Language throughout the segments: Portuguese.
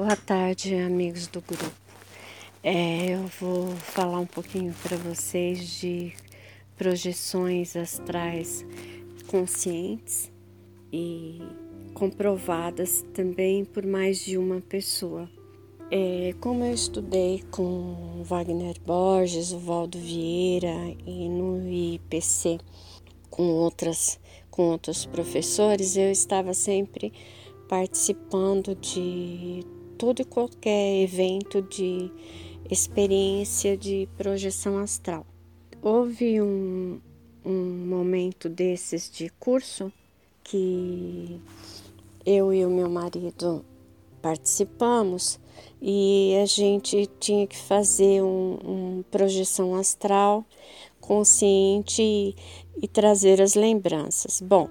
Boa tarde, amigos do grupo. É, eu vou falar um pouquinho para vocês de projeções astrais conscientes e comprovadas também por mais de uma pessoa. É, como eu estudei com Wagner Borges, o Valdo Vieira e no IPC com outras com outros professores, eu estava sempre participando de todo e qualquer evento de experiência de projeção astral. Houve um, um momento desses de curso que eu e o meu marido participamos e a gente tinha que fazer uma um projeção astral consciente e, e, trazer as lembranças. Bom,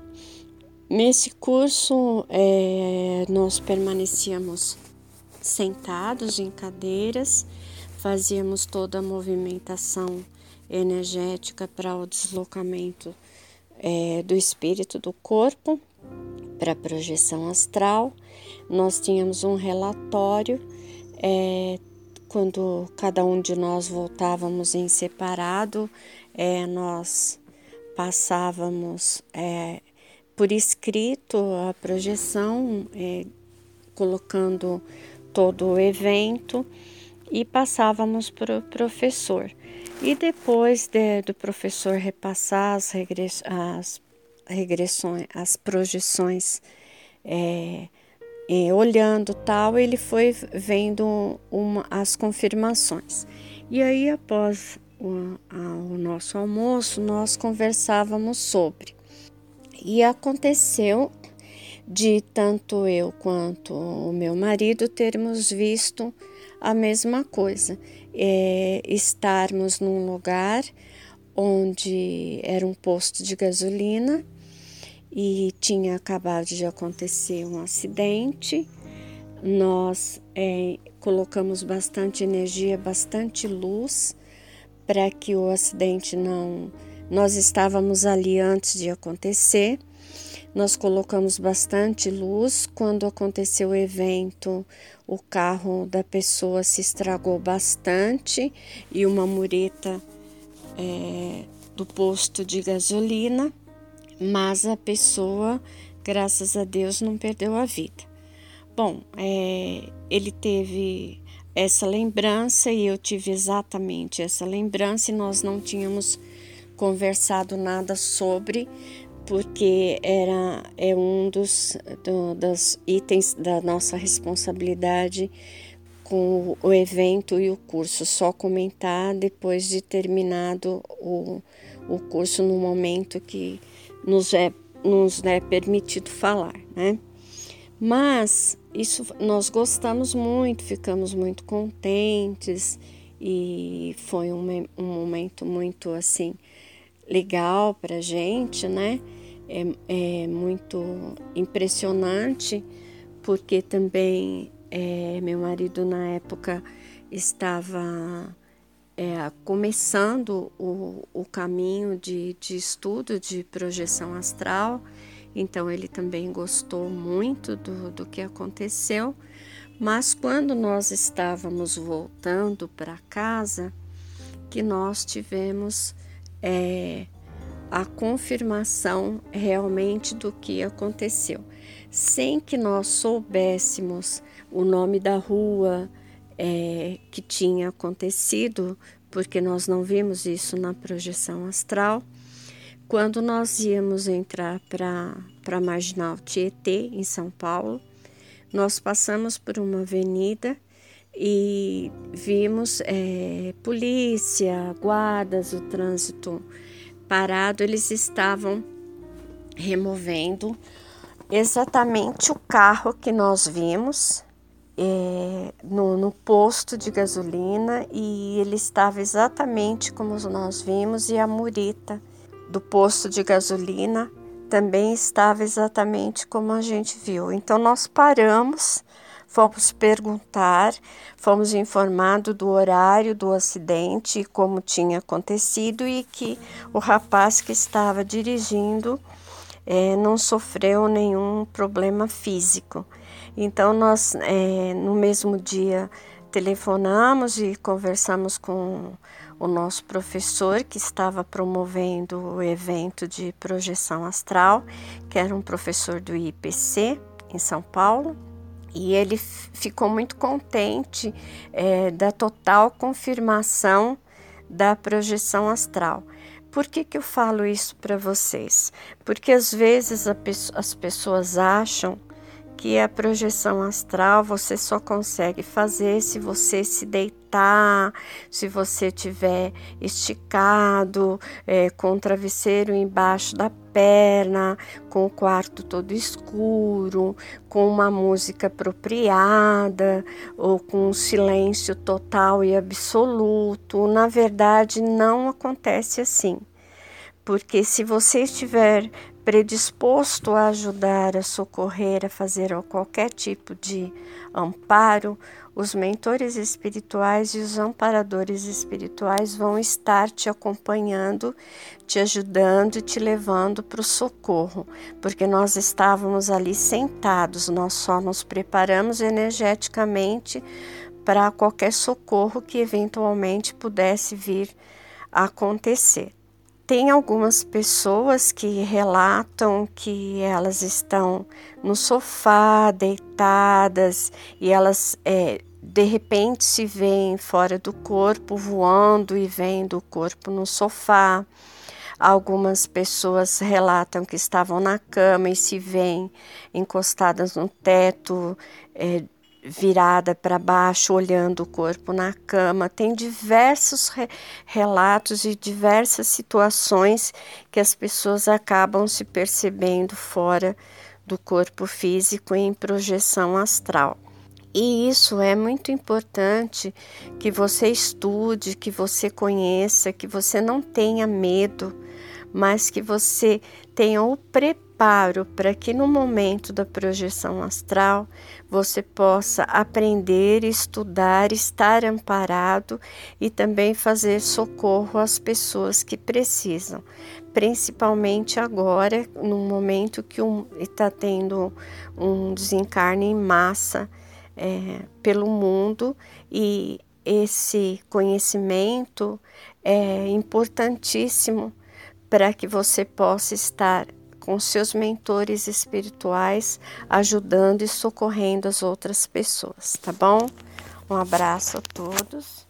nesse curso é, nós permanecíamos sentados em cadeiras, fazíamos toda a movimentação energética para o deslocamento é, do espírito do corpo, para a projeção astral. Nós tínhamos um relatório é, quando cada um de nós voltávamos em separado, é, nós passávamos é, por escrito a projeção, é, colocando todo o evento e passávamos para o professor. E depois de, do professor repassar as, regress, as regressões, as projeções, é, e olhando tal, ele foi vendo uma, as confirmações. E aí, após o, a, o nosso almoço, nós conversávamos sobre. E aconteceu de tanto eu quanto o meu marido termos visto a mesma coisa, é, estarmos num lugar onde era um posto de gasolina e tinha acabado de acontecer um acidente. Nós é, colocamos bastante energia, bastante luz para que o acidente não. Nós estávamos ali antes de acontecer nós colocamos bastante luz. Quando aconteceu o evento, o carro da pessoa se estragou bastante e uma mureta é, do posto de gasolina, mas a pessoa, graças a Deus, não perdeu a vida. Bom, é, ele teve essa lembrança e eu tive exatamente essa lembrança e nós não tínhamos conversado nada sobre, porque era é um dos, do, dos itens da nossa responsabilidade com o evento e o curso, só comentar depois de terminado o, o curso no momento que nos é, nos é permitido falar, né? Mas isso nós gostamos muito, ficamos muito contentes e foi um, um momento muito assim legal para gente, né? É, é muito impressionante, porque também é, meu marido na época estava é, começando o, o caminho de, de estudo de projeção astral, então ele também gostou muito do, do que aconteceu. Mas quando nós estávamos voltando para casa, que nós tivemos é, a confirmação realmente do que aconteceu, sem que nós soubéssemos o nome da rua é, que tinha acontecido, porque nós não vimos isso na projeção astral. Quando nós íamos entrar para a Marginal Tietê, em São Paulo, nós passamos por uma avenida e vimos é, polícia, guardas, o trânsito parado, eles estavam removendo exatamente o carro que nós vimos é, no, no, posto de gasolina e ele estava exatamente como nós vimos e a murita do posto de gasolina também estava exatamente como a gente viu. Então nós paramos Fomos perguntar, fomos informados do horário do acidente, como tinha acontecido e que o rapaz que estava dirigindo é, não sofreu nenhum problema físico. Então, nós é, no mesmo dia telefonamos e conversamos com o nosso professor que estava promovendo o evento de projeção astral, que era um professor do IPC em São Paulo. E ele ficou muito contente é, da total confirmação da projeção astral. Por que, que eu falo isso para vocês? Porque às vezes as pessoas acham que a projeção astral você só consegue fazer se você se deitar, se você tiver esticado, é, com o travesseiro embaixo da perna, com o quarto todo escuro, com uma música apropriada ou com um silêncio total e absoluto. Na verdade, não acontece assim. Porque se você estiver predisposto a ajudar, a socorrer, a fazer qualquer tipo de amparo, os mentores espirituais e os amparadores espirituais vão estar te acompanhando, te ajudando e te levando para o socorro, porque nós estávamos ali sentados, nós só nos preparamos energeticamente para qualquer socorro que eventualmente pudesse vir a acontecer. Tem algumas pessoas que relatam que elas estão no sofá, deitadas, e elas é, de repente se veem fora do corpo, voando e vendo o corpo no sofá. Algumas pessoas relatam que estavam na cama e se veem encostadas no teto, é, virada para baixo, olhando o corpo na cama. Tem diversos re relatos e diversas situações que as pessoas acabam se percebendo fora do corpo físico em projeção astral. E isso é muito importante que você estude, que você conheça, que você não tenha medo, mas que você tenha o preparo preparo para que no momento da projeção astral você possa aprender, estudar, estar amparado e também fazer socorro às pessoas que precisam, principalmente agora, no momento que está tendo um desencarne em massa é, pelo mundo e esse conhecimento é importantíssimo para que você possa estar com seus mentores espirituais, ajudando e socorrendo as outras pessoas, tá bom? Um abraço a todos.